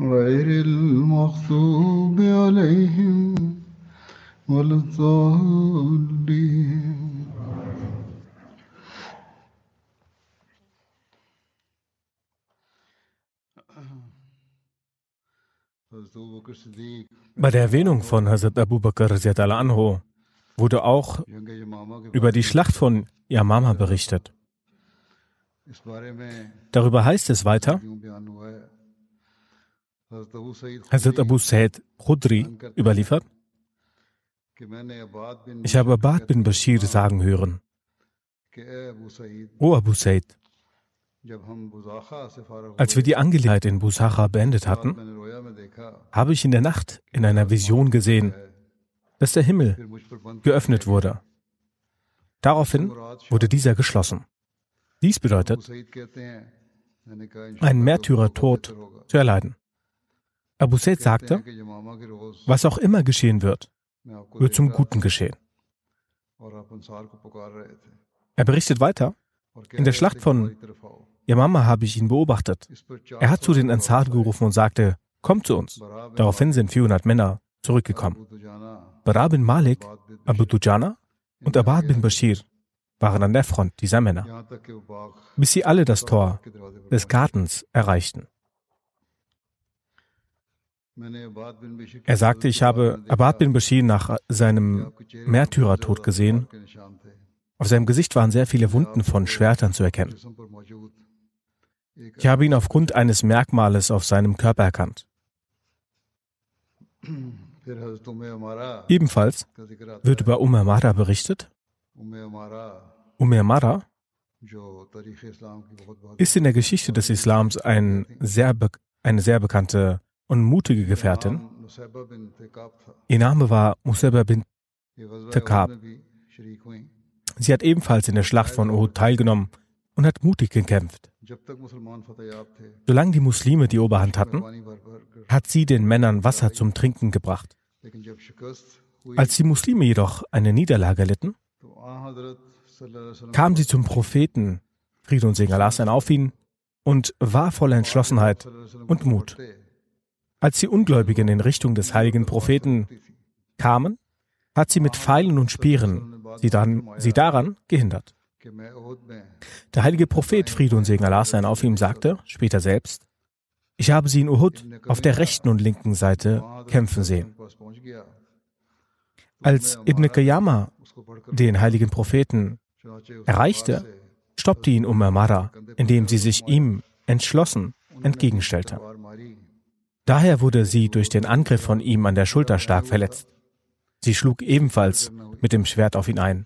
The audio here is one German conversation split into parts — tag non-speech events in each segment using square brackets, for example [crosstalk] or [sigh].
غير المغضوب عليهم ولا الضالين Bei der Erwähnung von Hazrat Abu Bakr Raziat anho wurde auch über die Schlacht von Yamama berichtet. Darüber heißt es weiter, Hazrat Abu Said Khudri überliefert, ich habe Abad bin Bashir sagen hören, O Abu Said, als wir die Angelegenheit in Busacha beendet hatten, habe ich in der Nacht in einer Vision gesehen, dass der Himmel geöffnet wurde. Daraufhin wurde dieser geschlossen. Dies bedeutet, einen Märtyrertod zu erleiden. Abu Said sagte, was auch immer geschehen wird, wird zum Guten geschehen. Er berichtet weiter, in der Schlacht von Yamama habe ich ihn beobachtet. Er hat zu den Ansar gerufen und sagte, kommt zu uns. Daraufhin sind 400 Männer zurückgekommen. Bara bin Malik, Abu Dujana und Abad bin Bashir waren an der Front dieser Männer, bis sie alle das Tor des Gartens erreichten. Er sagte, ich habe Abad bin Bashir nach seinem Märtyrertod gesehen. Auf seinem Gesicht waren sehr viele Wunden von Schwertern zu erkennen. Ich habe ihn aufgrund eines Merkmales auf seinem Körper erkannt. Ebenfalls wird über Umar berichtet. Umar ist in der Geschichte des Islams ein sehr eine sehr bekannte und mutige Gefährtin. Ihr Name war Musabba bin Takab. Sie hat ebenfalls in der Schlacht von Uhud teilgenommen und hat mutig gekämpft. Solange die Muslime die Oberhand hatten, hat sie den Männern Wasser zum Trinken gebracht. Als die Muslime jedoch eine Niederlage litten, kam sie zum Propheten, Friede und Segen Allah sein auf ihn, und war voller Entschlossenheit und Mut. Als die Ungläubigen in Richtung des heiligen Propheten kamen, hat sie mit Pfeilen und Speeren sie, dann, sie daran gehindert. Der heilige Prophet, Friede und Segen Allah sein auf ihm, sagte später selbst, ich habe sie in Uhud auf der rechten und linken Seite kämpfen sehen. Als Ibn Qayyama den heiligen Propheten erreichte, stoppte ihn Umar Mara, indem sie sich ihm entschlossen entgegenstellte. Daher wurde sie durch den Angriff von ihm an der Schulter stark verletzt. Sie schlug ebenfalls mit dem Schwert auf ihn ein.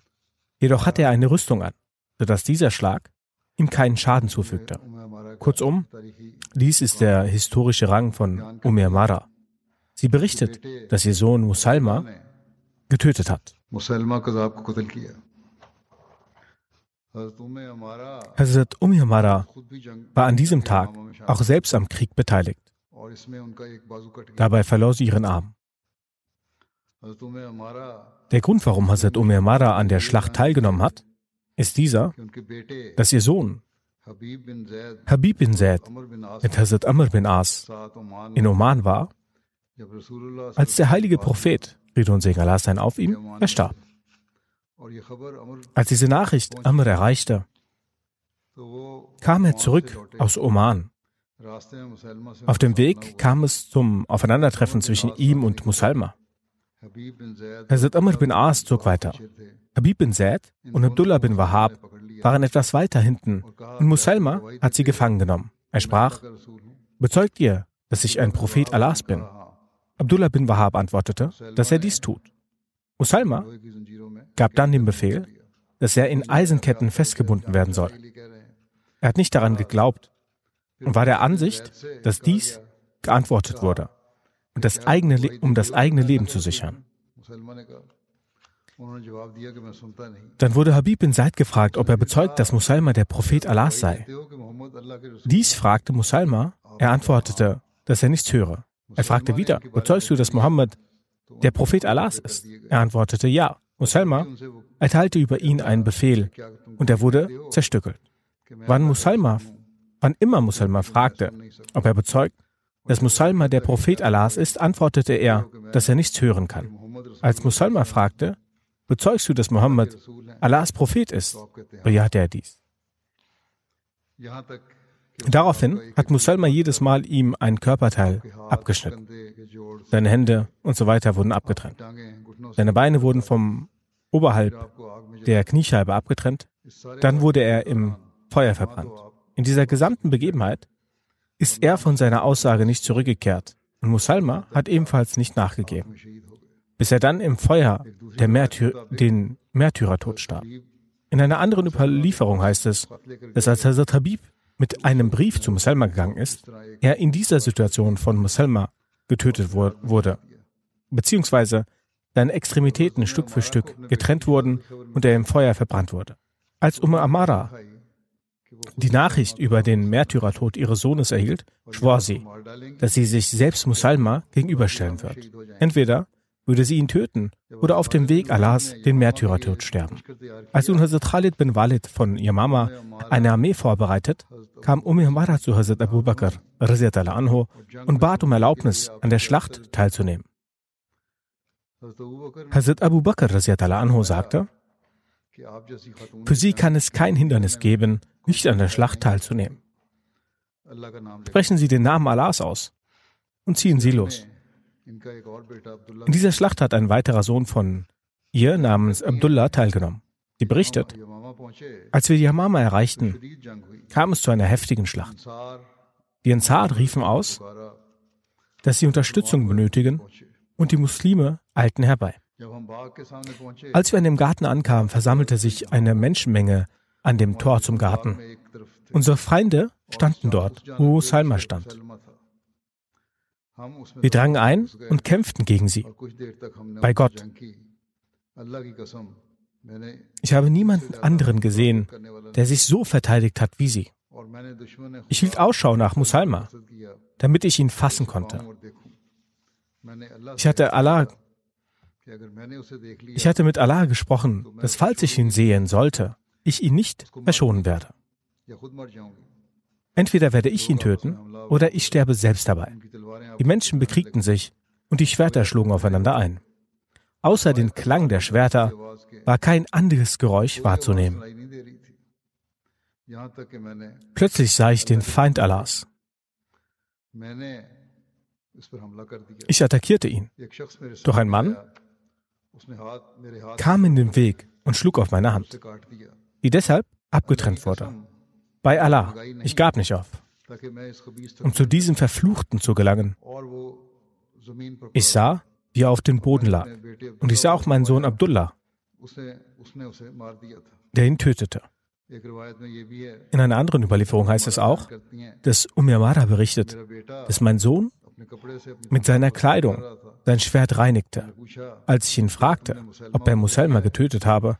Jedoch hatte er eine Rüstung an, sodass dieser Schlag ihm keinen Schaden zufügte. Kurzum, dies ist der historische Rang von Umar Mara. Sie berichtet, dass ihr Sohn Musalma getötet hat. Hazrat Umar Mara war an diesem Tag auch selbst am Krieg beteiligt. Dabei verlor sie ihren Arm. Der Grund, warum Hazrat Umar Mara an der Schlacht teilgenommen hat, ist dieser, dass ihr Sohn Habib bin Zaid mit Hazrat Amr bin As in Oman war, als der heilige Prophet, Friede und Segen Allah sein auf ihm, verstarb. Als diese Nachricht Amr erreichte, kam er zurück aus Oman. Auf dem Weg kam es zum Aufeinandertreffen zwischen ihm und Musalma. Hazrat Amr bin As zog weiter. Habib bin Zaid und Abdullah bin Wahab waren etwas weiter hinten und Musalma hat sie gefangen genommen. Er sprach, bezeugt ihr, dass ich ein Prophet Allahs bin? Abdullah bin Wahab antwortete, dass er dies tut. Musalma gab dann den Befehl, dass er in Eisenketten festgebunden werden soll. Er hat nicht daran geglaubt war der Ansicht, dass dies geantwortet wurde, und das eigene, um das eigene Leben zu sichern. Dann wurde Habib bin Said gefragt, ob er bezeugt, dass Musalma der Prophet Allahs sei. Dies fragte Musalma. Er antwortete, dass er nichts höre. Er fragte wieder, bezeugst du, dass Mohammed der Prophet Allahs ist? Er antwortete ja. Musalma erteilte über ihn einen Befehl und er wurde zerstückelt. Wann Musalma, wann immer Musalma fragte, ob er bezeugt, dass Musalma der Prophet Allahs ist, antwortete er, dass er nichts hören kann. Als Musalma fragte, Bezeugst du, dass Mohammed Allahs Prophet ist? Bejahte er dies. Daraufhin hat Musalma jedes Mal ihm ein Körperteil abgeschnitten. Seine Hände und so weiter wurden abgetrennt. Seine Beine wurden vom oberhalb der Kniescheibe abgetrennt. Dann wurde er im Feuer verbrannt. In dieser gesamten Begebenheit ist er von seiner Aussage nicht zurückgekehrt und Musalma hat ebenfalls nicht nachgegeben bis er dann im Feuer Märtyr, den Märtyrertod starb. In einer anderen Überlieferung heißt es, dass als Hazrat Habib mit einem Brief zu Musalma gegangen ist, er in dieser Situation von Musalma getötet wurde, beziehungsweise seine Extremitäten Stück für Stück getrennt wurden und er im Feuer verbrannt wurde. Als Umar Amara die Nachricht über den Märtyrertod ihres Sohnes erhielt, schwor sie, dass sie sich selbst Musalma gegenüberstellen wird. Entweder würde sie ihn töten oder auf dem Weg Allahs den Märtyrertod sterben. Als nun Hazrat Khalid bin Walid von Mama eine Armee vorbereitet, kam Umm zu Hazrat Abu Bakr anhu, und bat um Erlaubnis, an der Schlacht teilzunehmen. Hazrat Abu Bakr anhu sagte, für sie kann es kein Hindernis geben, nicht an der Schlacht teilzunehmen. Sprechen Sie den Namen Allahs aus und ziehen Sie los. In dieser Schlacht hat ein weiterer Sohn von ihr namens Abdullah teilgenommen. Sie berichtet, als wir die Yamama erreichten, kam es zu einer heftigen Schlacht. Die Ansar riefen aus, dass sie Unterstützung benötigen und die Muslime eilten herbei. Als wir an dem Garten ankamen, versammelte sich eine Menschenmenge an dem Tor zum Garten. Unsere Feinde standen dort, wo Salma stand. Wir drangen ein und kämpften gegen sie. Bei Gott. Ich habe niemanden anderen gesehen, der sich so verteidigt hat wie sie. Ich hielt Ausschau nach Musalma, damit ich ihn fassen konnte. Ich hatte Allah, ich hatte mit Allah gesprochen, dass falls ich ihn sehen sollte, ich ihn nicht verschonen werde. Entweder werde ich ihn töten oder ich sterbe selbst dabei. Die Menschen bekriegten sich und die Schwerter schlugen aufeinander ein. Außer den Klang der Schwerter war kein anderes Geräusch wahrzunehmen. Plötzlich sah ich den Feind Allahs. Ich attackierte ihn. Doch ein Mann kam in den Weg und schlug auf meine Hand, die deshalb abgetrennt wurde. Bei Allah, ich gab nicht auf um zu diesem Verfluchten zu gelangen. Ich sah, wie er auf dem Boden lag. Und ich sah auch meinen Sohn Abdullah, der ihn tötete. In einer anderen Überlieferung heißt es auch, dass Umayamara berichtet, dass mein Sohn mit seiner Kleidung sein Schwert reinigte. Als ich ihn fragte, ob er Muselma getötet habe,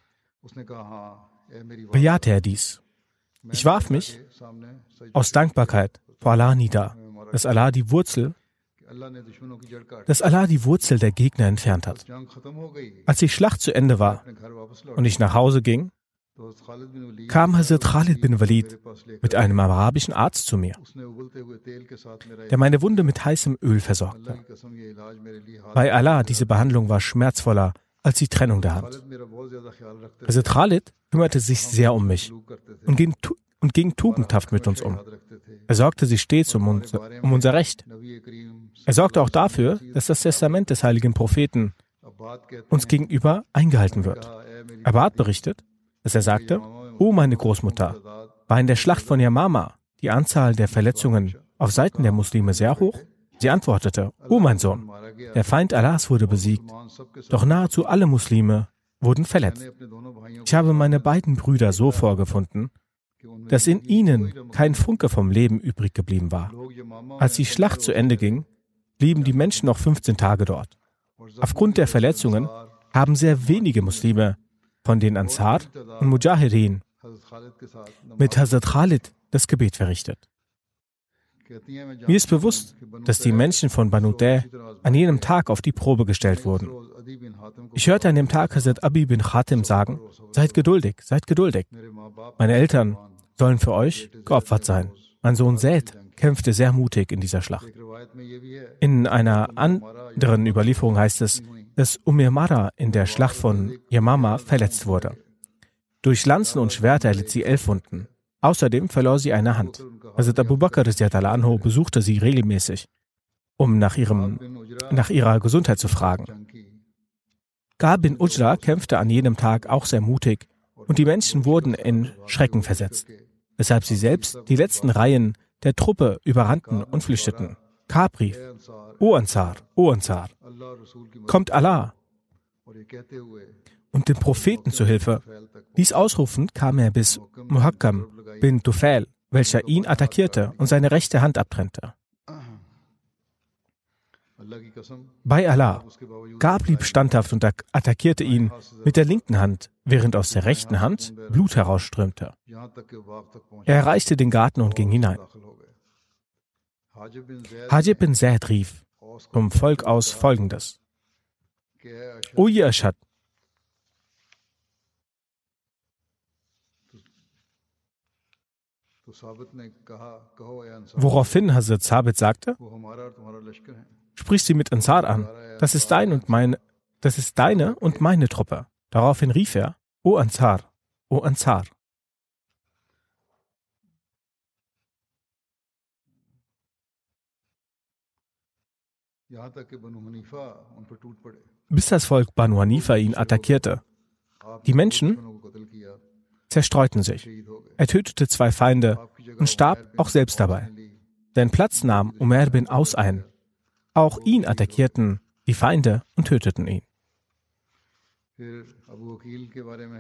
bejahte er dies. Ich warf mich aus Dankbarkeit vor Allah nieder, dass Allah die Wurzel dass Allah die Wurzel der Gegner entfernt hat. Als die Schlacht zu Ende war und ich nach Hause ging, kam Hazrat Khalid bin Walid mit einem arabischen Arzt zu mir, der meine Wunde mit heißem Öl versorgte. Bei Allah, diese Behandlung war schmerzvoller als die Trennung der Hand. Hazrat Khalid kümmerte sich sehr um mich und ging, und ging tugendhaft mit uns um. Er sorgte sich stets um, uns, um unser Recht. Er sorgte auch dafür, dass das Testament des heiligen Propheten uns gegenüber eingehalten wird. Abad berichtet, dass er sagte, O meine Großmutter, war in der Schlacht von Yamama die Anzahl der Verletzungen auf Seiten der Muslime sehr hoch? Sie antwortete, O mein Sohn, der Feind Allahs wurde besiegt, doch nahezu alle Muslime wurden verletzt. Ich habe meine beiden Brüder so vorgefunden, dass in ihnen kein Funke vom Leben übrig geblieben war. Als die Schlacht zu Ende ging, blieben die Menschen noch 15 Tage dort. Aufgrund der Verletzungen haben sehr wenige Muslime von den Ansar und Mujahideen mit Hazrat Khalid das Gebet verrichtet. Mir ist bewusst, dass die Menschen von Banu Day an jenem Tag auf die Probe gestellt wurden. Ich hörte an dem Tag Hazrat Abi bin Khatim sagen, seid geduldig, seid geduldig. Meine Eltern sollen für euch geopfert sein. Mein Sohn Zaid kämpfte sehr mutig in dieser Schlacht. In einer anderen Überlieferung heißt es, dass Umir Mara in der Schlacht von Yamama verletzt wurde. Durch Lanzen und Schwerter erlitt sie elf Wunden. Außerdem verlor sie eine Hand. Hazrat Abu Bakr anho besuchte sie regelmäßig, um nach, ihrem, nach ihrer Gesundheit zu fragen. Gar bin Ujra kämpfte an jenem Tag auch sehr mutig und die Menschen wurden in Schrecken versetzt, weshalb sie selbst die letzten Reihen der Truppe überrannten und flüchteten. Kab rief, O Ansar, O Ansar, kommt Allah und dem Propheten zu Hilfe. Dies ausrufend kam er bis Muhakkam bin Tufail, welcher ihn attackierte und seine rechte Hand abtrennte. Bei Allah. Gar blieb standhaft und attackierte ihn mit der linken Hand, während aus der rechten Hand Blut herausströmte. Er erreichte den Garten und ging hinein. Hajib bin Zaid rief vom Volk aus folgendes. O ihr Aschad, Woraufhin Hazrat Sabit sagte, sprich sie mit Ansar an. Das ist dein und meine, das ist deine und meine Truppe. Daraufhin rief er, O Ansar, O Ansar. Bis das Volk Banu Hanifa ihn attackierte. Die Menschen zerstreuten sich. Er tötete zwei Feinde und starb auch selbst dabei. Sein Platz nahm Umar bin Aus ein. Auch ihn attackierten die Feinde und töteten ihn.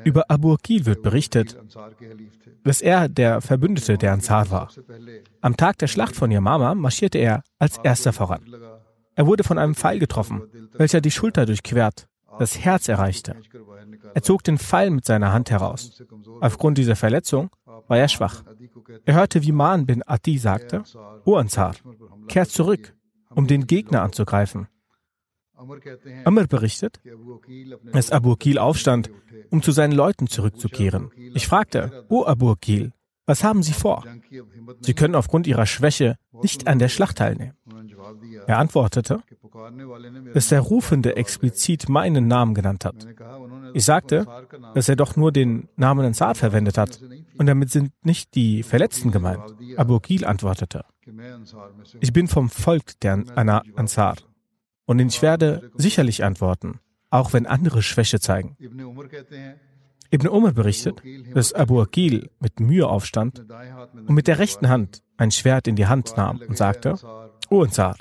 Über Abu Akil wird berichtet, dass er der Verbündete der Ansar war. Am Tag der Schlacht von Yamama marschierte er als erster voran. Er wurde von einem Pfeil getroffen, welcher die Schulter durchquert, das Herz erreichte. Er zog den Pfeil mit seiner Hand heraus. Aufgrund dieser Verletzung war er schwach. Er hörte, wie Maan bin Adi sagte, O Ansar, kehrt zurück, um den Gegner anzugreifen. Amr berichtet, dass Abu Akil aufstand, um zu seinen Leuten zurückzukehren. Ich fragte, O Abu Akil, was haben Sie vor? Sie können aufgrund Ihrer Schwäche nicht an der Schlacht teilnehmen. Er antwortete, dass der Rufende explizit meinen Namen genannt hat. Ich sagte, dass er doch nur den Namen Ansar verwendet hat und damit sind nicht die Verletzten gemeint. Abu Ghil antwortete, ich bin vom Volk der Ansar und ich werde sicherlich antworten, auch wenn andere Schwäche zeigen. Ibn Umar berichtet, dass Abu Akil mit Mühe aufstand und mit der rechten Hand ein Schwert in die Hand nahm und sagte, Ansar,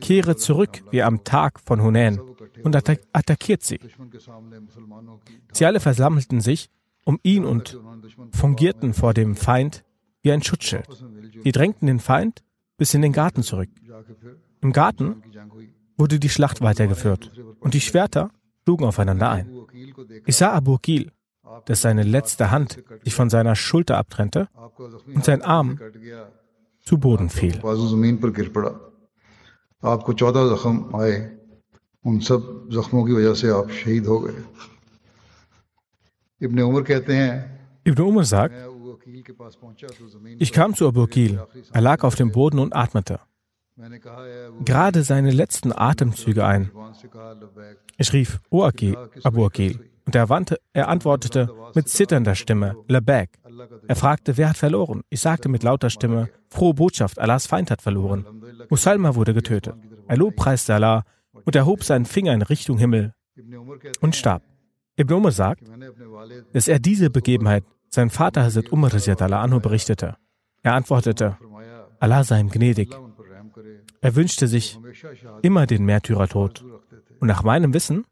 kehre zurück wie am Tag von Hunain und attack attackiert sie. Sie alle versammelten sich um ihn und fungierten vor dem Feind wie ein Schutzschild. Sie drängten den Feind bis in den Garten zurück. Im Garten wurde die Schlacht weitergeführt und die Schwerter schlugen aufeinander ein. Ich sah Abu Akil, dass seine letzte Hand sich von seiner Schulter abtrennte und sein Arm zu Boden fiel. Ibn Umar sagt, ich kam zu Abu Ghil, er lag auf dem Boden und atmete. Gerade seine letzten Atemzüge ein. Ich rief, O Abu Agil, und er, wandte, er antwortete mit zitternder Stimme, Labek. Er fragte, wer hat verloren? Ich sagte mit lauter Stimme, frohe Botschaft, Allahs Feind hat verloren. Musalma wurde getötet. Er lobpreiste Allah und erhob seinen Finger in Richtung Himmel und starb. Ibn Umar sagt, dass er diese Begebenheit seinem Vater Hazrat Umar anhu berichtete. Er antwortete, Allah sei ihm gnädig. Er wünschte sich immer den Märtyrertod. Und nach meinem Wissen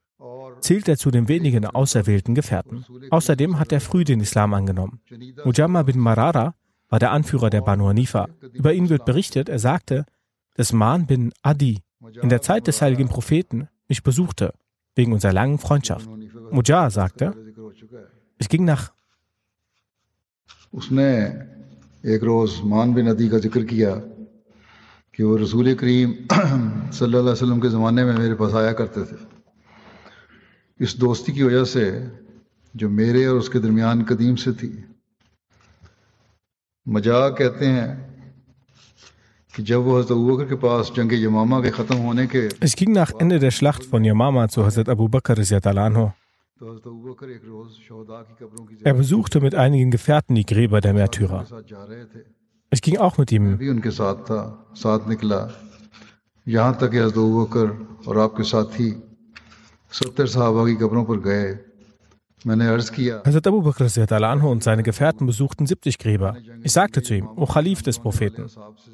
zählt er zu den wenigen auserwählten Gefährten. Außerdem hat er früh den Islam angenommen. Mujamma bin Marara war der Anführer der Banu Hanifa. Über ihn wird berichtet, er sagte, dass Man bin Adi in der Zeit des heiligen Propheten mich besuchte, wegen unserer langen Freundschaft. Mujah sagte, जिक्र हो चुका है ich ging nach उसने एक रोज मान बिन अदी का जिक्र किया कि वो रसूल करीम [clears throat] सल्लल्लाहु अलैहि वसल्लम के ज़माने में मेरे पास आया करते थे इस दोस्ती की वजह से जो मेरे और उसके दरमियान कदीम से थी मजाक कहते हैं कि जब वो हजरत अबू बकर के पास जंग यमामा के ख़त्म होने के Ich ging nach Ende der Schlacht von Yamama zu Hazrat Abu Bakr radiallahu anhu. तो हजरत अबू बकर एक रोज शहदा की कब्रों की Er besuchte mit einigen Gefährten die Gräber der Märtyrer. के साथ जा रहे थे Ich ging auch mit ihm. Hazrat Abu Bakr und seine Gefährten besuchten 70 Gräber. Ich sagte zu ihm, O Khalif des Propheten,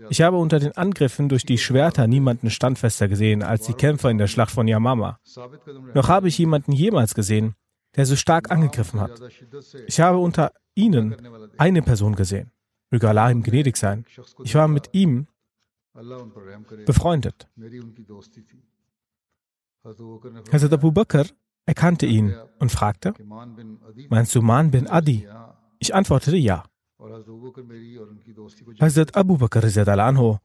ich habe unter den Angriffen durch die Schwerter niemanden standfester gesehen als die Kämpfer in der Schlacht von Yamama. Noch habe ich jemanden jemals gesehen, der so stark angegriffen hat. Ich habe unter ihnen eine Person gesehen. Möge Allah ihm gnädig sein. Ich war mit ihm befreundet. Hazrat Abu Bakr erkannte ihn und fragte, meinst du Man bin Adi? Ich antwortete ja. Hazrat Abu Bakr Anho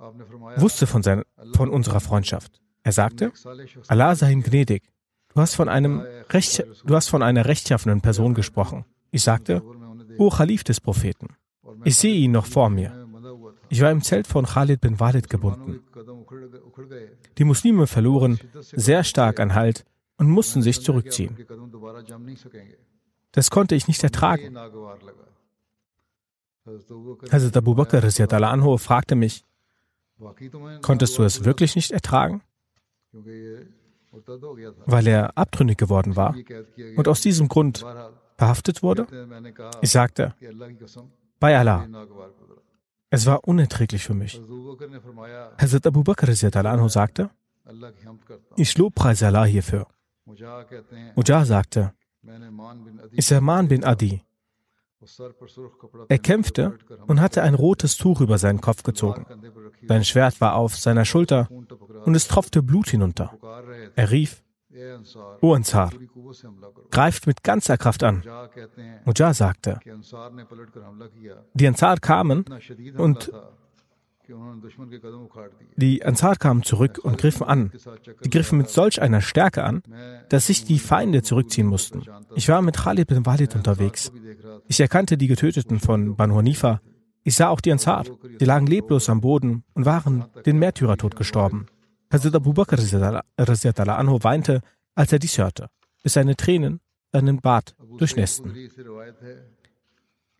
wusste von, seiner, von unserer Freundschaft. Er sagte, Allah sei ihm gnädig. Du hast von, einem Recht, du hast von einer rechtschaffenen Person gesprochen. Ich sagte, O Khalif des Propheten, ich sehe ihn noch vor mir. Ich war im Zelt von Khalid bin Walid gebunden. Die Muslime verloren sehr stark an Halt und mussten sich zurückziehen. Das konnte ich nicht ertragen. Hazrat Abu Bakr anhu fragte mich, konntest du es wirklich nicht ertragen? Weil er abtrünnig geworden war und aus diesem Grund verhaftet wurde? Ich sagte, bei Allah, es war unerträglich für mich. Hazrat Abu Bakr sagte, ich lobpreise Allah hierfür. Mujah sagte, Isserman bin Adi. Er kämpfte und hatte ein rotes Tuch über seinen Kopf gezogen. Sein Schwert war auf seiner Schulter und es tropfte Blut hinunter. Er rief, O Ansar, greift mit ganzer Kraft an. Mujah sagte, die Ansar kamen und die Ansar kamen zurück und griffen an. Die griffen mit solch einer Stärke an, dass sich die Feinde zurückziehen mussten. Ich war mit Khalid bin Walid unterwegs. Ich erkannte die Getöteten von Banu Hanifa. Ich sah auch die Ansar. Die lagen leblos am Boden und waren den Märtyrertod gestorben. Hazrat Abu Bakr weinte, als er dies hörte, bis seine Tränen seinen Bart durchnässten.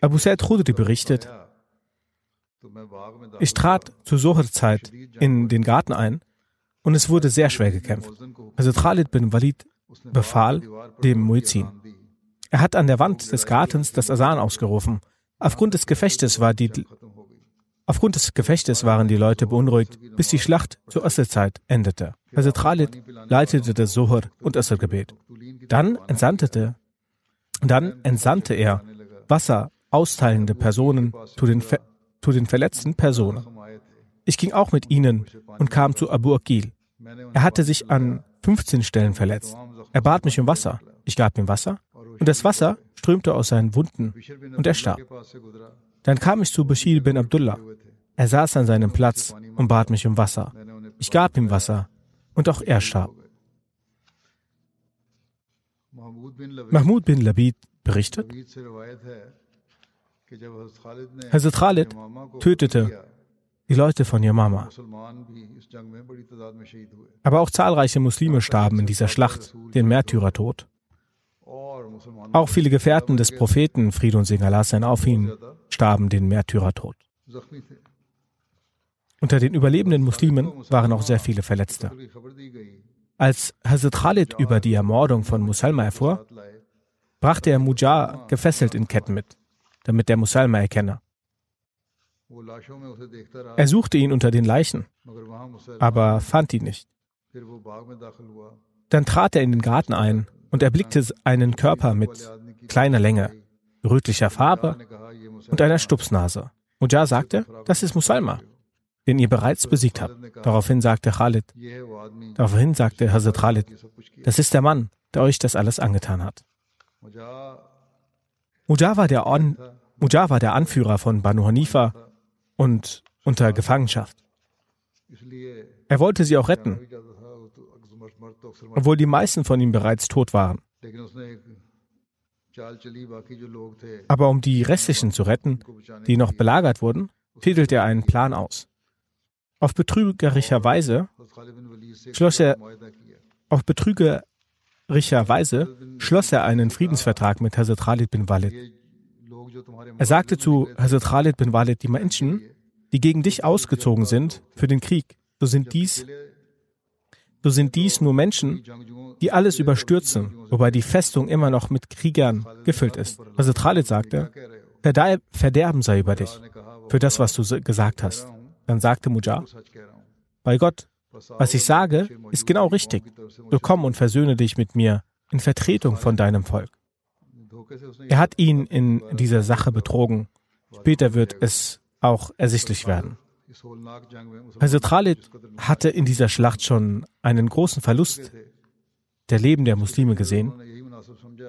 Abu Said Khudri berichtet, ich trat zur Zohar-Zeit in den Garten ein und es wurde sehr schwer gekämpft. Also Khalid bin Walid befahl dem Muizin. Er hat an der Wand des Gartens das Asan ausgerufen. Aufgrund des Gefechtes war die Aufgrund des Gefechtes waren die Leute beunruhigt, bis die Schlacht zur Ostzeit endete. Also Khalid leitete das Sohar und Assergebet. Dann entsandte, dann entsandte er Wasser austeilende Personen zu den, zu den verletzten Personen. Ich ging auch mit ihnen und kam zu Abu Akil. Er hatte sich an 15 Stellen verletzt. Er bat mich um Wasser. Ich gab ihm Wasser und das Wasser strömte aus seinen Wunden und er starb. Dann kam ich zu Bashir bin Abdullah. Er saß an seinem Platz und bat mich um Wasser. Ich gab ihm Wasser und auch er starb. Mahmud bin Labid berichtet, Hazrat Khalid tötete die Leute von Yamama. Aber auch zahlreiche Muslime starben in dieser Schlacht, den Märtyrertod. Auch viele Gefährten des Propheten, Friede und Segen Allah sein auf ihn, starben den Märtyrertod. Unter den überlebenden Muslimen waren auch sehr viele Verletzte. Als Hazrat Khalid über die Ermordung von Musalma erfuhr, brachte er Mujar gefesselt in Ketten mit, damit der Musalma erkenne. Er suchte ihn unter den Leichen, aber fand ihn nicht. Dann trat er in den Garten ein und erblickte einen Körper mit kleiner Länge, rötlicher Farbe und einer Stupsnase. Mujar sagte, das ist Musalma, den ihr bereits besiegt habt. Daraufhin sagte Khalid, daraufhin sagte Hazrat Khalid, das ist der Mann, der euch das alles angetan hat. Mujar war der, war der Anführer von Banu Hanifa und unter Gefangenschaft. Er wollte sie auch retten, obwohl die meisten von ihnen bereits tot waren. Aber um die restlichen zu retten, die noch belagert wurden, fädelte er einen Plan aus. Auf betrügerischer Weise schloss er auf betrügerischer Weise schloss er einen Friedensvertrag mit Hazrat Khalid bin Walid. Er sagte zu Hazrat Khalid bin Walid, die Menschen, die gegen dich ausgezogen sind für den Krieg, so sind dies, so sind dies nur Menschen, die alles überstürzen, wobei die Festung immer noch mit Kriegern gefüllt ist. Hazrat Khalid sagte, Verderben sei über dich, für das, was du gesagt hast. Dann sagte Mujah, bei Gott, was ich sage, ist genau richtig. So komm und versöhne dich mit mir in Vertretung von deinem Volk. Er hat ihn in dieser Sache betrogen. Später wird es auch ersichtlich werden. Hazrat Khalid hatte in dieser Schlacht schon einen großen Verlust der Leben der Muslime gesehen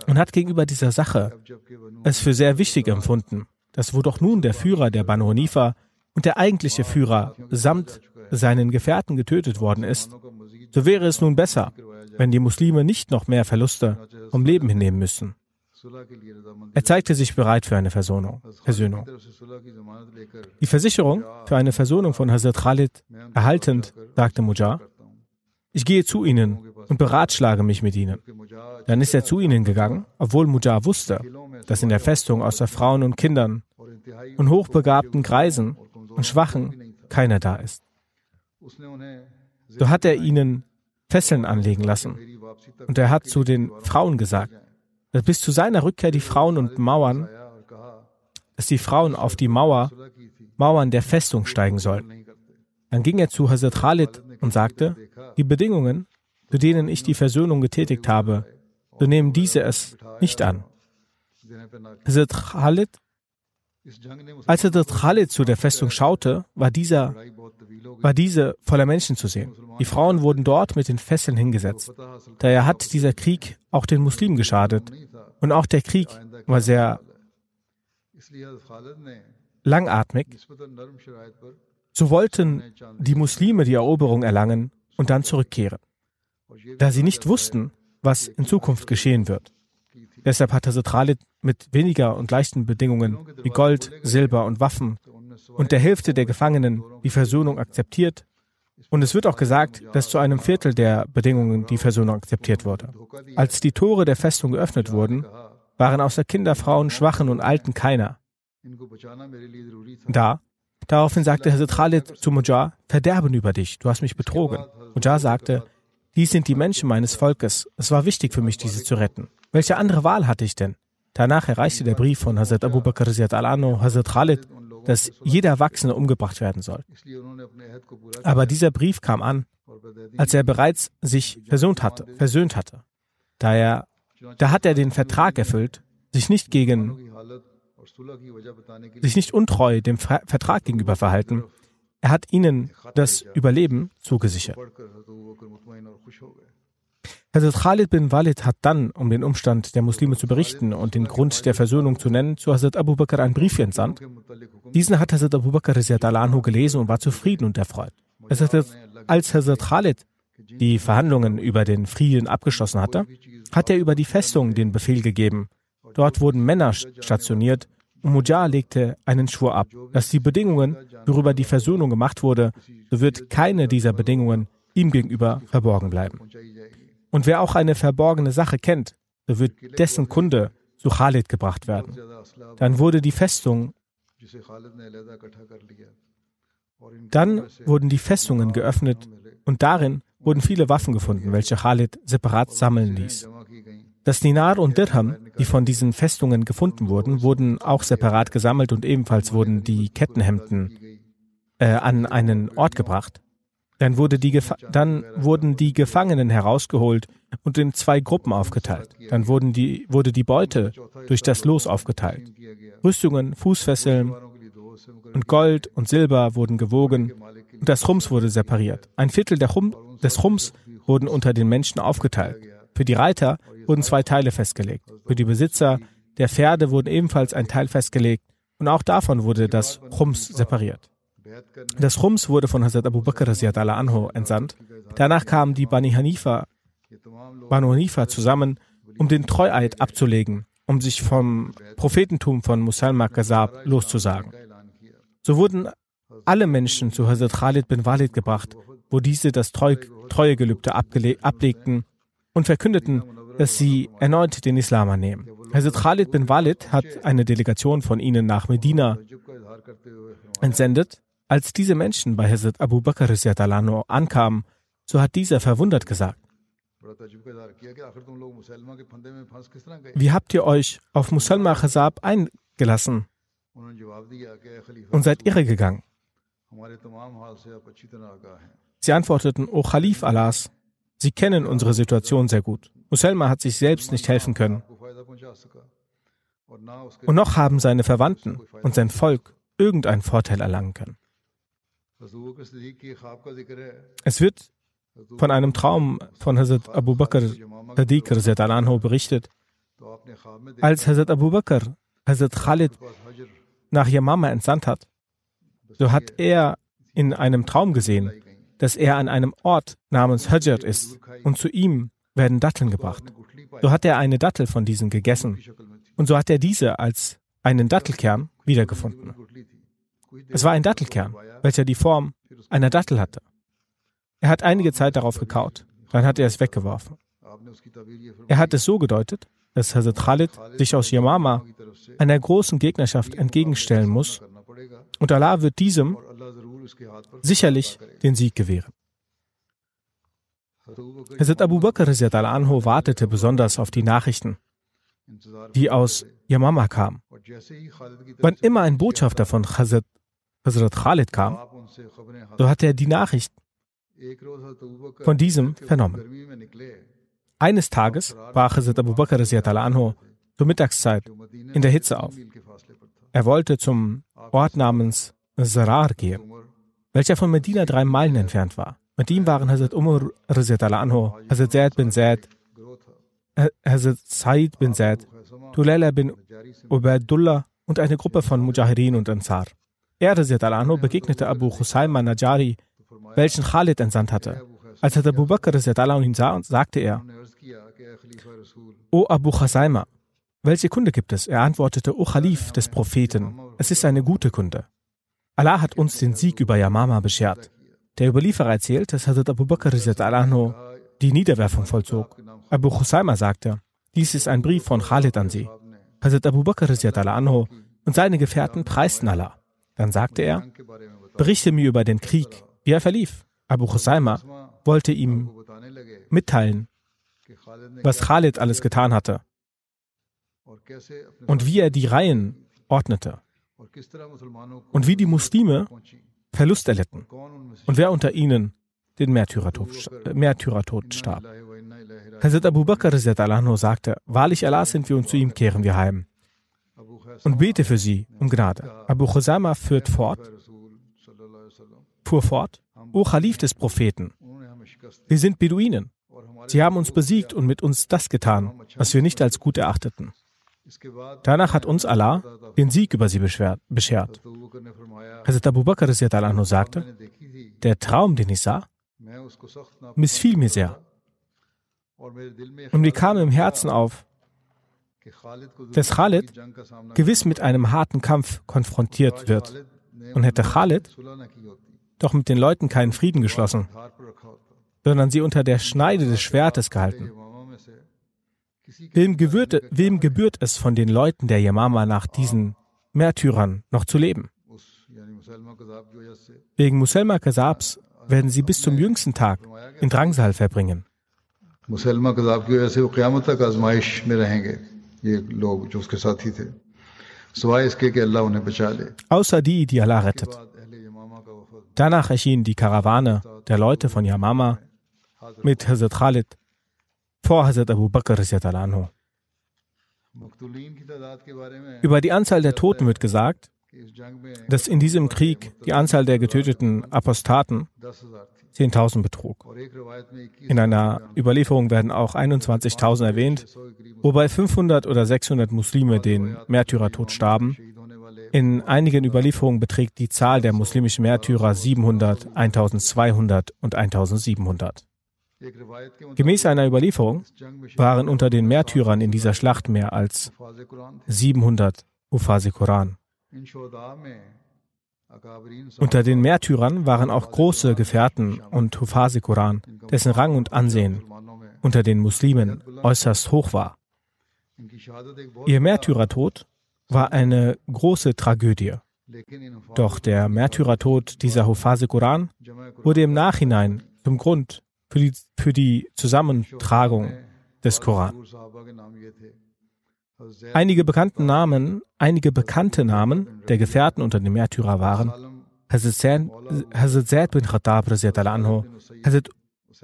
und hat gegenüber dieser Sache es für sehr wichtig empfunden, dass wo doch nun der Führer der Banu Hanifa und der eigentliche Führer samt seinen Gefährten getötet worden ist, so wäre es nun besser, wenn die Muslime nicht noch mehr Verluste vom Leben hinnehmen müssen. Er zeigte sich bereit für eine Versöhnung. Versöhnung. Die Versicherung für eine Versöhnung von Hazrat Khalid erhaltend, sagte Mujar, ich gehe zu ihnen und beratschlage mich mit ihnen. Dann ist er zu ihnen gegangen, obwohl Mujar wusste, dass in der Festung außer Frauen und Kindern und hochbegabten Greisen und Schwachen keiner da ist. So hat er ihnen Fesseln anlegen lassen. Und er hat zu den Frauen gesagt, dass bis zu seiner Rückkehr die Frauen und Mauern, dass die Frauen auf die Mauer, Mauern der Festung steigen sollten. Dann ging er zu Hazrat Khalid und sagte, die Bedingungen, zu denen ich die Versöhnung getätigt habe, so nehmen diese es nicht an. Hazrat Khalid, als Hazrat Khalid zu der Festung schaute, war dieser war diese voller Menschen zu sehen. Die Frauen wurden dort mit den Fesseln hingesetzt. Daher hat dieser Krieg auch den Muslimen geschadet. Und auch der Krieg war sehr langatmig. So wollten die Muslime die Eroberung erlangen und dann zurückkehren, da sie nicht wussten, was in Zukunft geschehen wird. Deshalb hat Khalid mit weniger und leichten Bedingungen wie Gold, Silber und Waffen und der Hälfte der Gefangenen die Versöhnung akzeptiert. Und es wird auch gesagt, dass zu einem Viertel der Bedingungen die Versöhnung akzeptiert wurde. Als die Tore der Festung geöffnet wurden, waren außer Kinder, Frauen, Schwachen und Alten keiner. Da, daraufhin sagte Khalid zu Mujar, Verderben über dich, du hast mich betrogen. Mujar sagte, dies sind die Menschen meines Volkes, es war wichtig für mich, diese zu retten. Welche andere Wahl hatte ich denn? Danach erreichte der Brief von Hazrat Abu Bakr al-Anno Hazrat Khalid dass jeder Erwachsene umgebracht werden soll. Aber dieser Brief kam an, als er bereits sich versöhnt hatte, versöhnt hatte. Daher, da hat er den Vertrag erfüllt, sich nicht gegen, sich nicht untreu dem Vertrag gegenüber verhalten. Er hat ihnen das Überleben zugesichert. Hazrat Khalid bin Walid hat dann, um den Umstand der Muslime zu berichten und den Grund der Versöhnung zu nennen, zu Hazrat Abu Bakr einen Brief entsandt. Diesen hat Hazrat Abu Bakr anhu gelesen und war zufrieden und erfreut. Als Hazrat Khalid die Verhandlungen über den Frieden abgeschlossen hatte, hat er über die Festung den Befehl gegeben. Dort wurden Männer stationiert und Mujar legte einen Schwur ab, dass die Bedingungen, worüber die Versöhnung gemacht wurde, so wird keine dieser Bedingungen ihm gegenüber verborgen bleiben. Und wer auch eine verborgene Sache kennt, so wird dessen Kunde zu Khalid gebracht werden. Dann wurde die Festung dann wurden die Festungen geöffnet und darin wurden viele Waffen gefunden, welche Khalid separat sammeln ließ. Das Dinar und Dirham, die von diesen Festungen gefunden wurden, wurden auch separat gesammelt und ebenfalls wurden die Kettenhemden äh, an einen Ort gebracht. Dann, wurde dann wurden die Gefangenen herausgeholt und in zwei Gruppen aufgeteilt. Dann die, wurde die Beute durch das Los aufgeteilt. Rüstungen, Fußfesseln und Gold und Silber wurden gewogen und das Rums wurde separiert. Ein Viertel Chum, des Rums wurden unter den Menschen aufgeteilt. Für die Reiter wurden zwei Teile festgelegt. Für die Besitzer der Pferde wurden ebenfalls ein Teil festgelegt und auch davon wurde das Rums separiert. Das Rums wurde von Hazrat Abu Bakr anhu entsandt. Danach kamen die Bani Hanifa, Banu Hanifa zusammen, um den Treueid abzulegen, um sich vom Prophetentum von Musalma Ghazab loszusagen. So wurden alle Menschen zu Hazrat Khalid bin Walid gebracht, wo diese das Treu Treuegelübde ablegten und verkündeten, dass sie erneut den Islam annehmen. Hazrat Khalid bin Walid hat eine Delegation von ihnen nach Medina entsendet als diese Menschen bei Hazrat Abu Bakr ankamen, so hat dieser verwundert gesagt, wie habt ihr euch auf Musalma Khazab eingelassen und seid irregegangen? Sie antworteten, O Khalif Allahs, Sie kennen unsere Situation sehr gut. Musalma hat sich selbst nicht helfen können. Und noch haben seine Verwandten und sein Volk irgendeinen Vorteil erlangen können. Es wird von einem Traum von Hazrat Abu Bakr Sadiq berichtet. Als Hazrat Abu Bakr Hazrat Khalid nach Yamama entsandt hat, so hat er in einem Traum gesehen, dass er an einem Ort namens Hajar ist und zu ihm werden Datteln gebracht. So hat er eine Dattel von diesen gegessen und so hat er diese als einen Dattelkern wiedergefunden. Es war ein Dattelkern, welcher die Form einer Dattel hatte. Er hat einige Zeit darauf gekaut, dann hat er es weggeworfen. Er hat es so gedeutet, dass Hazrat Khalid sich aus Yamama einer großen Gegnerschaft entgegenstellen muss und Allah wird diesem sicherlich den Sieg gewähren. Hazrat Abu Bakr anhu wartete besonders auf die Nachrichten, die aus Yamama kamen. Wann immer ein Botschafter von Hazrat Hazrat Khalid kam, so hat er die Nachricht von diesem vernommen. Eines Tages war Hazrat Abu Bakr anhu zur Mittagszeit in der Hitze auf. Er wollte zum Ort namens Zarar gehen, welcher von Medina drei Meilen entfernt war. Mit ihm waren Hazrat Umar anhu, Hazrat Zaid bin Zaid, Hazrat Said bin Zaid, Tulayla bin Ubaidullah und eine Gruppe von Mujahirin und Ansar. Er, anhu, begegnete Abu Husayma Najari, welchen Khalid entsandt hatte. Als er Abu Bakr anhu ihn sah, sagte er, O Abu Husayma, welche Kunde gibt es? Er antwortete, O Khalif des Propheten, es ist eine gute Kunde. Allah hat uns den Sieg über Yamama beschert. Der Überlieferer erzählt, dass Hazrat Abu Bakr die Niederwerfung vollzog. Abu Husayma sagte, dies ist ein Brief von Khalid an sie. Hazrat Abu Bakr und seine Gefährten preisten Allah. Dann sagte er, berichte mir über den Krieg, wie er verlief. Abu Husayma wollte ihm mitteilen, was Khalid alles getan hatte und wie er die Reihen ordnete und wie die Muslime Verlust erlitten und wer unter ihnen den Märtyrertod, Märtyrertod starb. Hazrat Abu Bakr sagte, wahrlich Allah sind wir und zu ihm kehren wir heim und bete für sie um Gnade. Abu Khusama führt fort, fuhr fort, O Khalif des Propheten, wir sind Beduinen. Sie haben uns besiegt und mit uns das getan, was wir nicht als gut erachteten. Danach hat uns Allah den Sieg über sie beschert. Hazrat Abu Bakr sagte, der Traum, den ich sah, missfiel mir sehr. Und mir kam im Herzen auf, dass Khalid gewiss mit einem harten Kampf konfrontiert wird. Und hätte Khalid doch mit den Leuten keinen Frieden geschlossen, sondern sie unter der Schneide des Schwertes gehalten. Wem gebührt, wem gebührt es von den Leuten der Yamama nach diesen Märtyrern noch zu leben? Wegen Muselma Kasabs werden sie bis zum jüngsten Tag in Drangsal verbringen. Außer die, die Allah rettet. Danach erschien die Karawane der Leute von Yamama mit Hazrat Khalid vor Hazrat Abu Bakr. Über die Anzahl der Toten wird gesagt, dass in diesem Krieg die Anzahl der getöteten Apostaten 10.000 betrug. In einer Überlieferung werden auch 21.000 erwähnt, wobei 500 oder 600 Muslime den Märtyrertod starben. In einigen Überlieferungen beträgt die Zahl der muslimischen Märtyrer 700, 1200 und 1700. Gemäß einer Überlieferung waren unter den Märtyrern in dieser Schlacht mehr als 700 Ufase Koran. Unter den Märtyrern waren auch große Gefährten und Hufase Koran, dessen Rang und Ansehen unter den Muslimen äußerst hoch war. Ihr Märtyrertod war eine große Tragödie. Doch der Märtyrertod dieser Hufase Koran wurde im Nachhinein zum Grund für die, für die Zusammentragung des Koran. Einige bekannte Namen, einige bekannte Namen der Gefährten unter den Märtyrer waren Hazrat Zaid bin Khattab anhu, Hazrat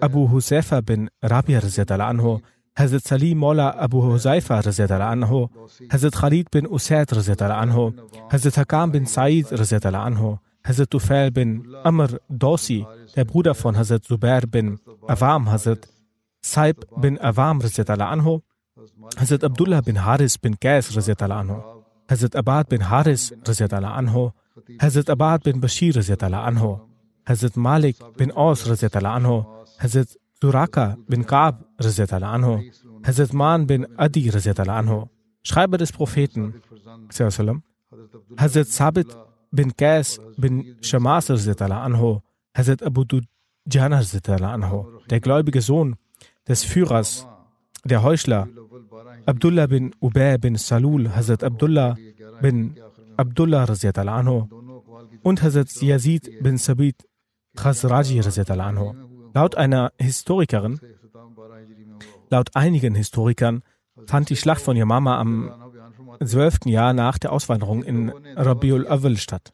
Abu Huzaifa bin Rabi anhu, Hazrat Salim Mola Abu Huzaifa anhu, Hazrat Khalid bin Usaid anhu, Hazrat Hakam bin Said anhu, Hazrat Tufail bin Amr Dosi, der Bruder von Hazrat Zubair bin Awam, Hazrat Saib bin Awam anhu, Hazrat Abdullah bin Haris bin Qais anhu, Hazrat Abad bin Haris anhu, Hazrat Abad bin Bashir anhu, Hazrat Malik bin Aus anhu, Hazrat Suraka bin Kaab anhu, Hazrat Man bin Adi anhu, Schreiber des Propheten, Hazrat Sabit bin Qais bin Shamas anhu, Hazrat Abu Dujana anhu, der gläubige Sohn des Führers der Heuchler, Abdullah bin Ubay bin Salul, Hazrat Abdullah bin Abdullah anhu und Hazrat Yazid bin Sabit Khazraji anhu. Laut einer Historikerin, laut einigen Historikern, fand die Schlacht von Yamama am 12. Jahr nach der Auswanderung in Rabiul Awal statt.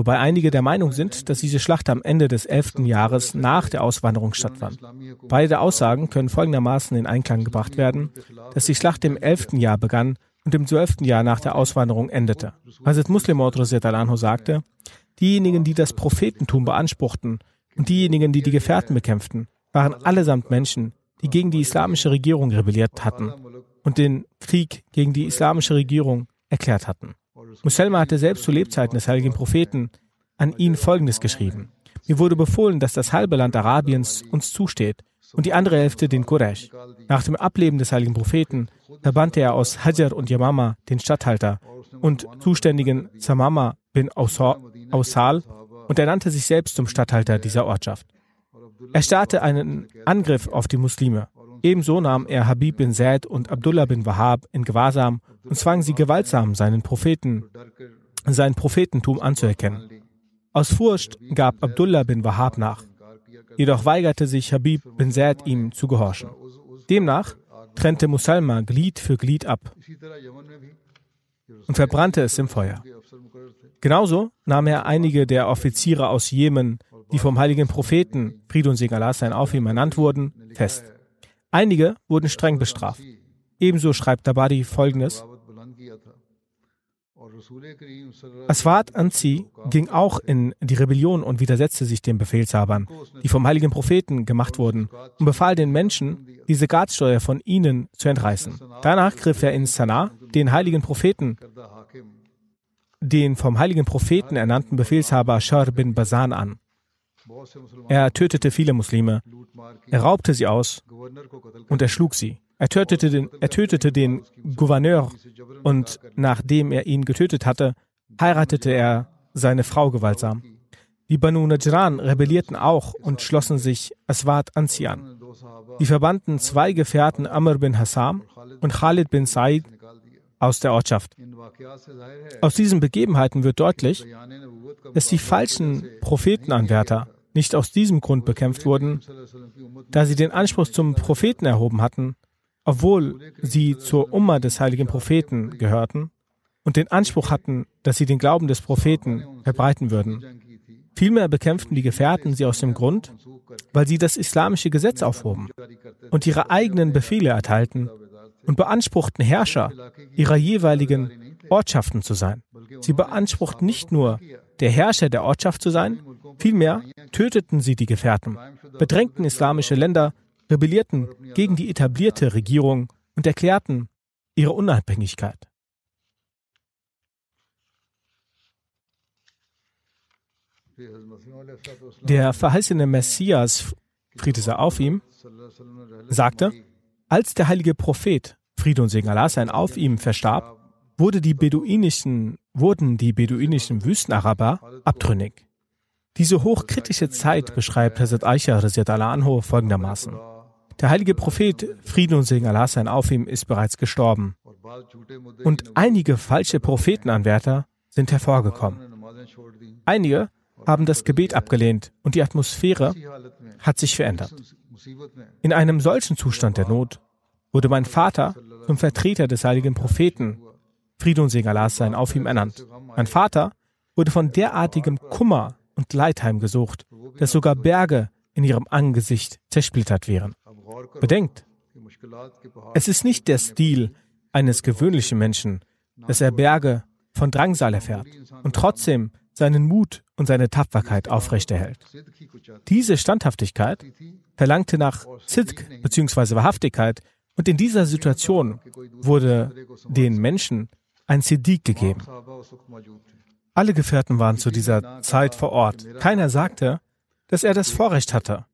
Wobei einige der Meinung sind, dass diese Schlacht am Ende des 11. Jahres nach der Auswanderung stattfand. Beide Aussagen können folgendermaßen in Einklang gebracht werden, dass die Schlacht im 11. Jahr begann und im 12. Jahr nach der Auswanderung endete. Hazrat Muslim Anhu sagte, diejenigen, die das Prophetentum beanspruchten und diejenigen, die die Gefährten bekämpften, waren allesamt Menschen, die gegen die islamische Regierung rebelliert hatten und den Krieg gegen die islamische Regierung erklärt hatten. Muselma hatte selbst zu Lebzeiten des heiligen Propheten an ihn Folgendes geschrieben. Mir wurde befohlen, dass das halbe Land Arabiens uns zusteht und die andere Hälfte den Quraysh. Nach dem Ableben des heiligen Propheten verbannte er aus Hajar und Yamama den Statthalter und zuständigen Samama bin Ausal und er nannte sich selbst zum Statthalter dieser Ortschaft. Er startete einen Angriff auf die Muslime. Ebenso nahm er Habib bin Zaid und Abdullah bin Wahab in Gewahrsam und zwang sie gewaltsam, seinen Propheten, sein Prophetentum anzuerkennen. Aus Furcht gab Abdullah bin Wahab nach. Jedoch weigerte sich Habib bin Zaid ihm zu gehorchen. Demnach trennte Musalma Glied für Glied ab und verbrannte es im Feuer. Genauso nahm er einige der Offiziere aus Jemen, die vom heiligen Propheten, Fried und Segen sein auf ihm ernannt wurden, fest. Einige wurden streng bestraft. Ebenso schreibt Tabari folgendes. Aswad Anzi ging auch in die Rebellion und widersetzte sich den Befehlshabern, die vom heiligen Propheten gemacht wurden, und befahl den Menschen, die Sekatssteuer von ihnen zu entreißen. Danach griff er in Sanaa den heiligen Propheten, den vom heiligen Propheten ernannten Befehlshaber Shar bin Basan an. Er tötete viele Muslime. Er raubte sie aus und erschlug sie. Er tötete den, er tötete den Gouverneur und nachdem er ihn getötet hatte, heiratete er seine Frau gewaltsam. Die Banu Najran rebellierten auch und schlossen sich Aswad Ansi an. Sie verbannten zwei Gefährten Amr bin Hassam und Khalid bin Said aus der Ortschaft. Aus diesen Begebenheiten wird deutlich, dass die falschen Prophetenanwärter nicht aus diesem Grund bekämpft wurden, da sie den Anspruch zum Propheten erhoben hatten, obwohl sie zur Umma des heiligen Propheten gehörten und den Anspruch hatten, dass sie den Glauben des Propheten verbreiten würden. Vielmehr bekämpften die Gefährten sie aus dem Grund, weil sie das islamische Gesetz aufhoben und ihre eigenen Befehle erteilten und beanspruchten Herrscher ihrer jeweiligen Ortschaften zu sein. Sie beanspruchten nicht nur, der Herrscher der Ortschaft zu sein, vielmehr töteten sie die Gefährten, bedrängten islamische Länder, rebellierten gegen die etablierte Regierung und erklärten ihre Unabhängigkeit. Der verheißene Messias, Friede sei auf ihm, sagte, als der heilige Prophet, Friede und Segen Allah sein auf ihm, verstarb, wurde die beduinischen, wurden die beduinischen Wüstenaraber abtrünnig. Diese hochkritische Zeit beschreibt Hazrat Aisha anho folgendermaßen. Der heilige Prophet, Friede und Segen Allah sein auf ihm, ist bereits gestorben. Und einige falsche Prophetenanwärter sind hervorgekommen. Einige haben das Gebet abgelehnt und die Atmosphäre hat sich verändert. In einem solchen Zustand der Not wurde mein Vater zum Vertreter des heiligen Propheten, Segen Allah sein, auf ihm ernannt. Mein Vater wurde von derartigem Kummer und Leid heimgesucht, dass sogar Berge in ihrem Angesicht zersplittert wären. Bedenkt, es ist nicht der Stil eines gewöhnlichen Menschen, dass er Berge von Drangsal erfährt und trotzdem seinen Mut und seine Tapferkeit aufrechterhält. Diese Standhaftigkeit verlangte nach Sidq bzw. Wahrhaftigkeit und in dieser Situation wurde den Menschen ein Siddiq gegeben. Alle Gefährten waren zu dieser Zeit vor Ort. Keiner sagte, dass er das Vorrecht hatte.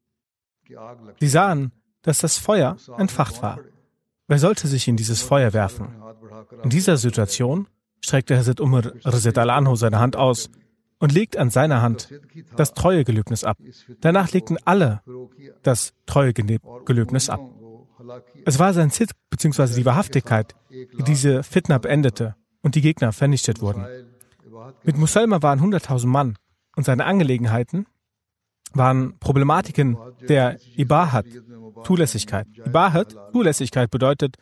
Sie sahen, dass das Feuer entfacht war. Wer sollte sich in dieses Feuer werfen? In dieser Situation streckte Hazrat Umar Razet al-Anhu seine Hand aus und legt an seiner Hand das Treuegelöbnis ab. Danach legten alle das Treuegelöbnis ab. Es war sein Zit bzw. die Wahrhaftigkeit, die diese Fitna beendete und die Gegner vernichtet wurden. Mit Musalma waren 100.000 Mann und seine Angelegenheiten waren Problematiken der Ibahat, Zulässigkeit. Ibahat, Zulässigkeit bedeutet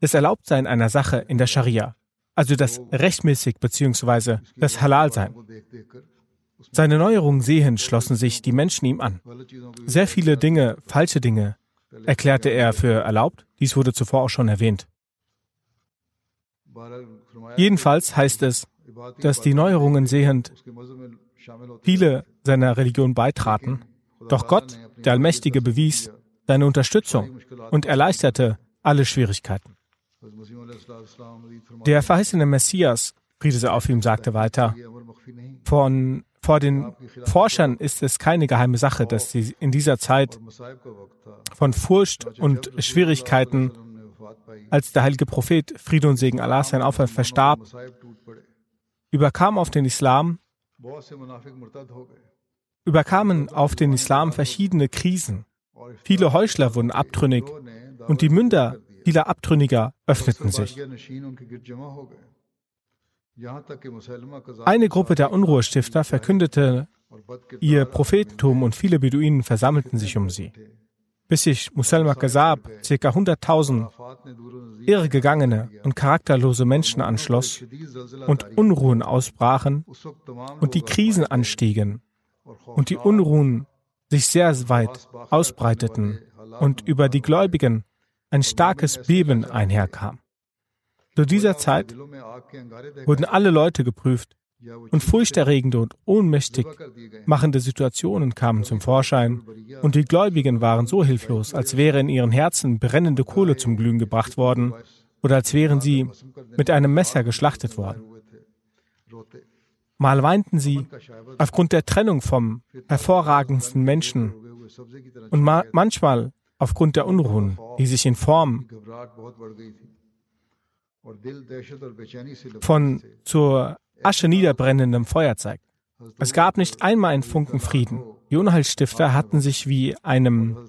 das Erlaubtsein einer Sache in der Scharia also das rechtmäßig bzw. das Halal sein. Seine Neuerungen sehend schlossen sich die Menschen ihm an. Sehr viele Dinge, falsche Dinge, erklärte er für erlaubt. Dies wurde zuvor auch schon erwähnt. Jedenfalls heißt es, dass die Neuerungen sehend viele seiner Religion beitraten. Doch Gott, der Allmächtige, bewies seine Unterstützung und erleichterte alle Schwierigkeiten. Der verheißene Messias, Friede sei auf ihm, sagte weiter, von, vor den Forschern ist es keine geheime Sache, dass sie in dieser Zeit von Furcht und Schwierigkeiten, als der heilige Prophet, Friede und Segen Allah sein Aufhör verstarb, überkam auf den Islam, überkamen auf den Islam verschiedene Krisen. Viele Heuchler wurden abtrünnig und die Münder Vieler Abtrünniger öffneten sich. Eine Gruppe der Unruhestifter verkündete ihr Prophetentum und viele Beduinen versammelten sich um sie. Bis sich Musalma Kazab ca. 100.000 irregegangene und charakterlose Menschen anschloss und Unruhen ausbrachen und die Krisen anstiegen und die Unruhen sich sehr weit ausbreiteten und über die Gläubigen ein starkes Beben einherkam. Zu dieser Zeit wurden alle Leute geprüft und furchterregende und ohnmächtig machende Situationen kamen zum Vorschein und die Gläubigen waren so hilflos, als wäre in ihren Herzen brennende Kohle zum Glühen gebracht worden oder als wären sie mit einem Messer geschlachtet worden. Mal weinten sie aufgrund der Trennung vom hervorragendsten Menschen und ma manchmal aufgrund der Unruhen, die sich in Form von zur Asche niederbrennendem Feuer zeigt. Es gab nicht einmal einen Funken Frieden. Die Unheilsstifter hatten sich wie einem,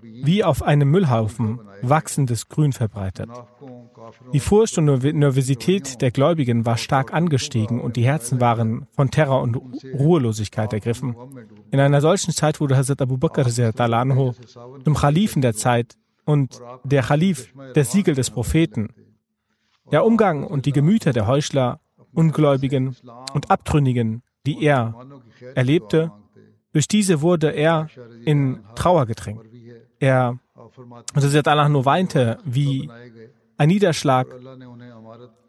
wie auf einem Müllhaufen wachsendes Grün verbreitet. Die Furcht und Nervosität der Gläubigen war stark angestiegen und die Herzen waren von Terror und Ruhelosigkeit ergriffen. In einer solchen Zeit wurde Hazrat Abu Bakr zum Khalifen der Zeit und der Khalif, das Siegel des Propheten. Der Umgang und die Gemüter der Heuchler, Ungläubigen und Abtrünnigen, die er erlebte, durch diese wurde er in Trauer gedrängt. Er, Hazrat Allah nur weinte wie ein Niederschlag,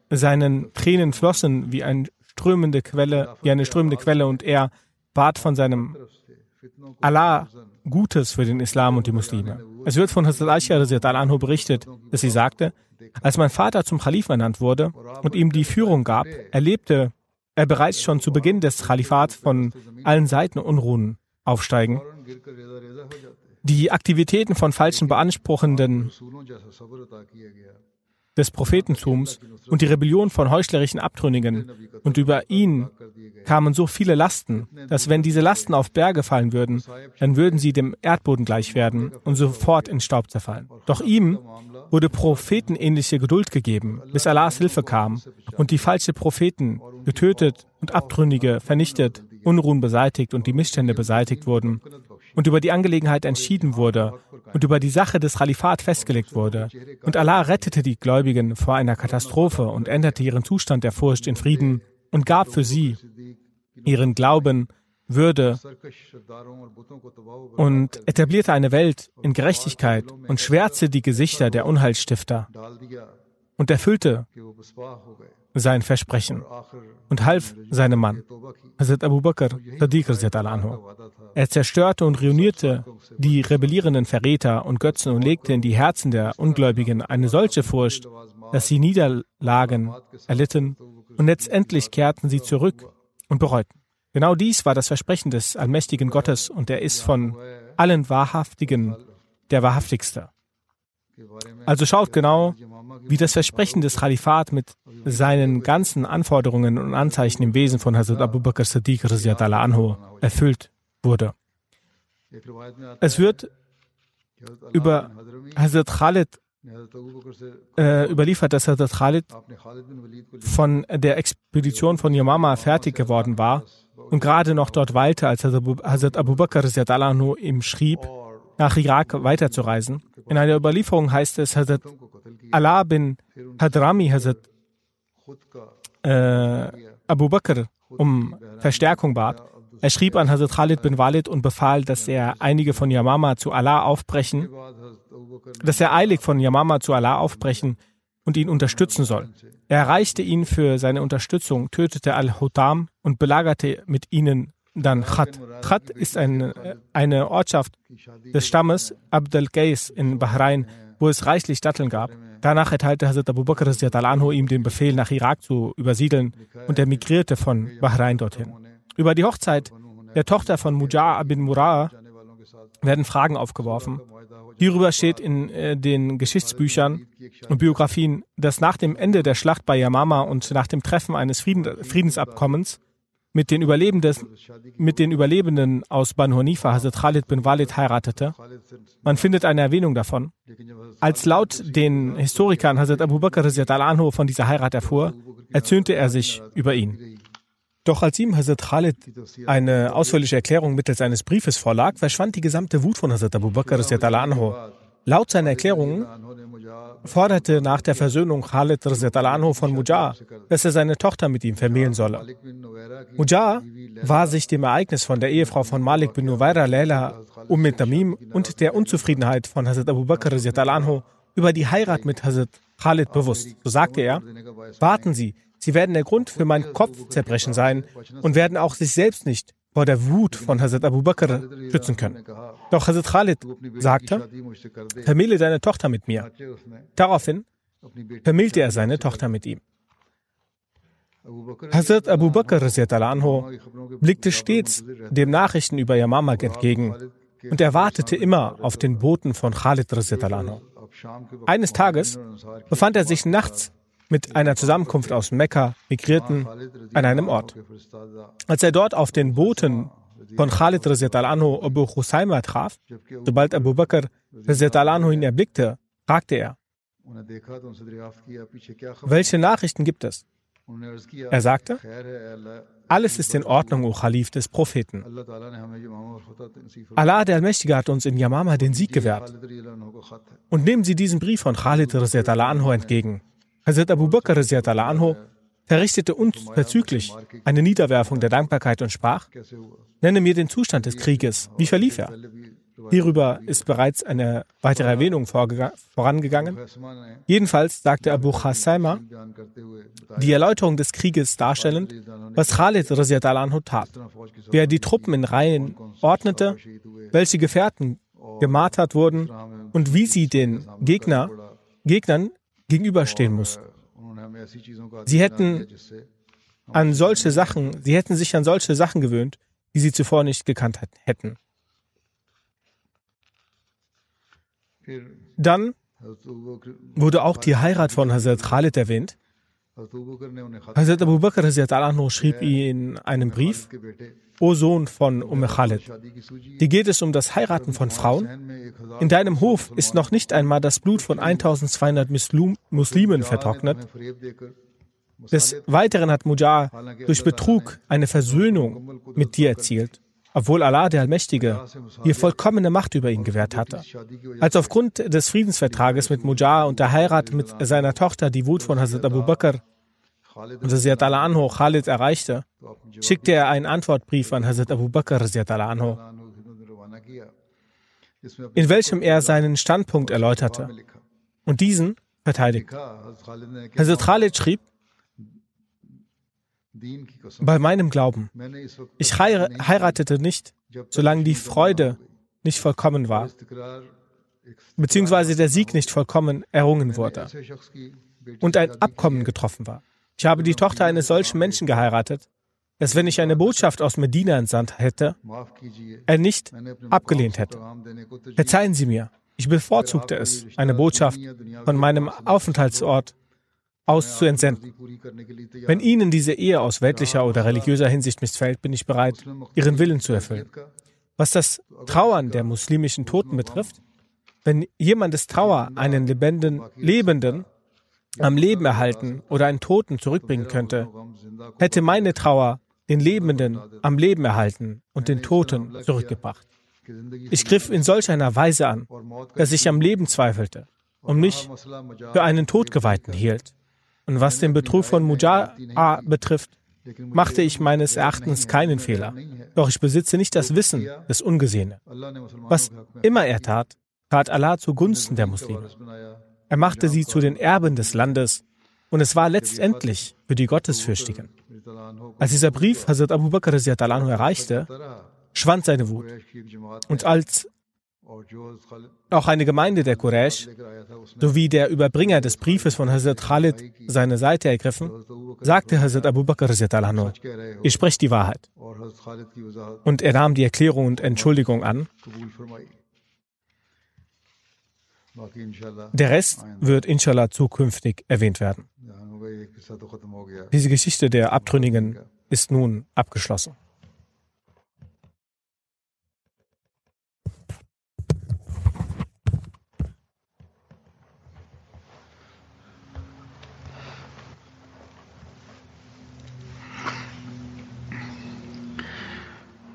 seinen Tränen flossen wie eine strömende Quelle, wie eine strömende Quelle und er bat von seinem Allah Gutes für den Islam und die Muslime. Es wird von Hazrat Aisha anhu berichtet, dass sie sagte, als mein Vater zum Khalif ernannt wurde und ihm die Führung gab, erlebte er bereits schon zu Beginn des Khalifats von allen Seiten Unruhen aufsteigen. Die Aktivitäten von falschen Beanspruchenden des Prophetentums und die Rebellion von heuchlerischen Abtrünnigen. Und über ihn kamen so viele Lasten, dass wenn diese Lasten auf Berge fallen würden, dann würden sie dem Erdboden gleich werden und sofort in Staub zerfallen. Doch ihm wurde prophetenähnliche Geduld gegeben, bis Allahs Hilfe kam und die falschen Propheten getötet und Abtrünnige vernichtet, Unruhen beseitigt und die Missstände beseitigt wurden und über die Angelegenheit entschieden wurde und über die Sache des Khalifat festgelegt wurde. Und Allah rettete die Gläubigen vor einer Katastrophe und änderte ihren Zustand der Furcht in Frieden und gab für sie ihren Glauben, Würde und etablierte eine Welt in Gerechtigkeit und schwärzte die Gesichter der Unheilsstifter und erfüllte sein Versprechen und half seinem Mann, Hazrat Abu Bakr. Er zerstörte und ruinierte die rebellierenden Verräter und Götzen und legte in die Herzen der Ungläubigen eine solche Furcht, dass sie Niederlagen erlitten und letztendlich kehrten sie zurück und bereuten. Genau dies war das Versprechen des allmächtigen Gottes und er ist von allen Wahrhaftigen der Wahrhaftigste. Also schaut genau, wie das Versprechen des Khalifat mit seinen ganzen Anforderungen und Anzeichen im Wesen von Hazrat Abu Bakr Siddiq anhu erfüllt wurde. Es wird über Hazrat Khalid äh, überliefert, dass Hazrat Khalid von der Expedition von Yamama fertig geworden war und gerade noch dort weilte, als Hazrat Abu Bakr ihm schrieb, nach Irak weiterzureisen. In einer Überlieferung heißt es, Hazrat Allah bin Hadrami Hazrat äh, Abu Bakr um Verstärkung bat. Er schrieb an Hazrat Khalid bin Walid und befahl, dass er einige von Yamama zu Allah aufbrechen, dass er eilig von Yamama zu Allah aufbrechen und ihn unterstützen soll. Er erreichte ihn für seine Unterstützung, tötete Al-Hutam und belagerte mit ihnen dann Khat. Khat ist ein, eine Ortschaft des Stammes Abd al-Qais in Bahrain, wo es reichlich Datteln gab. Danach erteilte Hazrat Abu Bakr anhu ihm den Befehl, nach Irak zu übersiedeln und er migrierte von Bahrain dorthin. Über die Hochzeit der Tochter von Mujah bin Murah werden Fragen aufgeworfen. Hierüber steht in äh, den Geschichtsbüchern und Biografien, dass nach dem Ende der Schlacht bei Yamama und nach dem Treffen eines Frieden, Friedensabkommens mit den, mit den Überlebenden aus Banu Hanifa Hazrat Khalid bin Walid heiratete. Man findet eine Erwähnung davon. Als laut den Historikern Hazrat Abu Bakr anhu von dieser Heirat erfuhr, erzürnte er sich über ihn. Doch als ihm Hazrat Khalid eine ausführliche Erklärung mittels eines Briefes vorlag, verschwand die gesamte Wut von Hazrat Abu Bakr anhu. Laut seiner Erklärungen forderte nach der Versöhnung Khalid anhu von Mujah, dass er seine Tochter mit ihm vermählen solle. Mujah war sich dem Ereignis von der Ehefrau von Malik bin Nuwaira Leila Umm Tamim und der Unzufriedenheit von Hazrat Abu Bakr anhu über die Heirat mit Hazrat Khalid bewusst. So sagte er, warten Sie, Sie werden der Grund für mein Kopfzerbrechen sein und werden auch sich selbst nicht vor der Wut von Hazrat Abu Bakr schützen können. Doch Hazrat Khalid sagte, vermähle deine Tochter mit mir. Daraufhin vermählte er seine Tochter mit ihm. Hazrat Abu Bakr anhu blickte stets dem Nachrichten über Yamamag entgegen und er wartete immer auf den Boten von Khalid anhu. Eines Tages befand er sich nachts mit einer Zusammenkunft aus Mekka Migrierten an einem Ort. Als er dort auf den Boten von Khalid anhu Abu Husayma traf, sobald Abu Bakr anhu ihn erblickte, fragte er, welche Nachrichten gibt es? Er sagte, alles ist in Ordnung, O Khalif des Propheten. Allah, der Allmächtige, hat uns in Yamama den Sieg gewährt. Und nehmen Sie diesen Brief von Khalid anhu entgegen. Hazrat Abu Bakr anhu verrichtete unverzüglich eine Niederwerfung der Dankbarkeit und sprach, nenne mir den Zustand des Krieges. Wie verlief er? Hierüber ist bereits eine weitere Erwähnung vorangegangen. Jedenfalls sagte Abu Khassaima, die Erläuterung des Krieges darstellend, was Khalid anhu tat, wie er die Truppen in Reihen ordnete, welche Gefährten gemartert wurden und wie sie den Gegner, Gegnern gegenüberstehen mussten. Sie hätten an solche Sachen, sie hätten sich an solche Sachen gewöhnt, die sie zuvor nicht gekannt hätten. Dann wurde auch die Heirat von Hazrat Khalid erwähnt. Hazrat Abu Bakr schrieb in einem Brief, O Sohn von Umm Khalid, dir geht es um das Heiraten von Frauen? In deinem Hof ist noch nicht einmal das Blut von 1200 Muslimen vertrocknet. Des Weiteren hat Mujar durch Betrug eine Versöhnung mit dir erzielt obwohl Allah, der Allmächtige, ihr vollkommene Macht über ihn gewährt hatte. Als aufgrund des Friedensvertrages mit Mujar und der Heirat mit seiner Tochter die Wut von Hazrat Abu Bakr und Hazrat Allah Anho Khalid erreichte, schickte er einen Antwortbrief an Hazrat Abu Bakr Anho, in welchem er seinen Standpunkt erläuterte und diesen verteidigte. Hazrat Khalid schrieb, bei meinem Glauben. Ich heiratete nicht, solange die Freude nicht vollkommen war, beziehungsweise der Sieg nicht vollkommen errungen wurde und ein Abkommen getroffen war. Ich habe die Tochter eines solchen Menschen geheiratet, dass wenn ich eine Botschaft aus Medina entsandt hätte, er nicht abgelehnt hätte. Verzeihen Sie mir, ich bevorzugte es, eine Botschaft von meinem Aufenthaltsort aus zu entsenden. Wenn Ihnen diese Ehe aus weltlicher oder religiöser Hinsicht missfällt, bin ich bereit, Ihren Willen zu erfüllen. Was das Trauern der muslimischen Toten betrifft, wenn jemandes Trauer einen Lebenden, Lebenden am Leben erhalten oder einen Toten zurückbringen könnte, hätte meine Trauer den Lebenden am Leben erhalten und den Toten zurückgebracht. Ich griff in solch einer Weise an, dass ich am Leben zweifelte und mich für einen Todgeweihten hielt. Und was den Betrug von Muja'a betrifft, machte ich meines Erachtens keinen Fehler. Doch ich besitze nicht das Wissen des Ungesehenen. Was immer er tat, tat Allah zugunsten der Muslime. Er machte sie zu den Erben des Landes und es war letztendlich für die Gottesfürchtigen. Als dieser Brief Hazrat Abu Bakr erreichte, schwand seine Wut. Und als auch eine Gemeinde der Quraysh sowie der Überbringer des Briefes von Hazrat Khalid seine Seite ergriffen, sagte Hazrat Abu Bakr, ihr sprecht die Wahrheit. Und er nahm die Erklärung und Entschuldigung an. Der Rest wird inshallah zukünftig erwähnt werden. Diese Geschichte der Abtrünnigen ist nun abgeschlossen.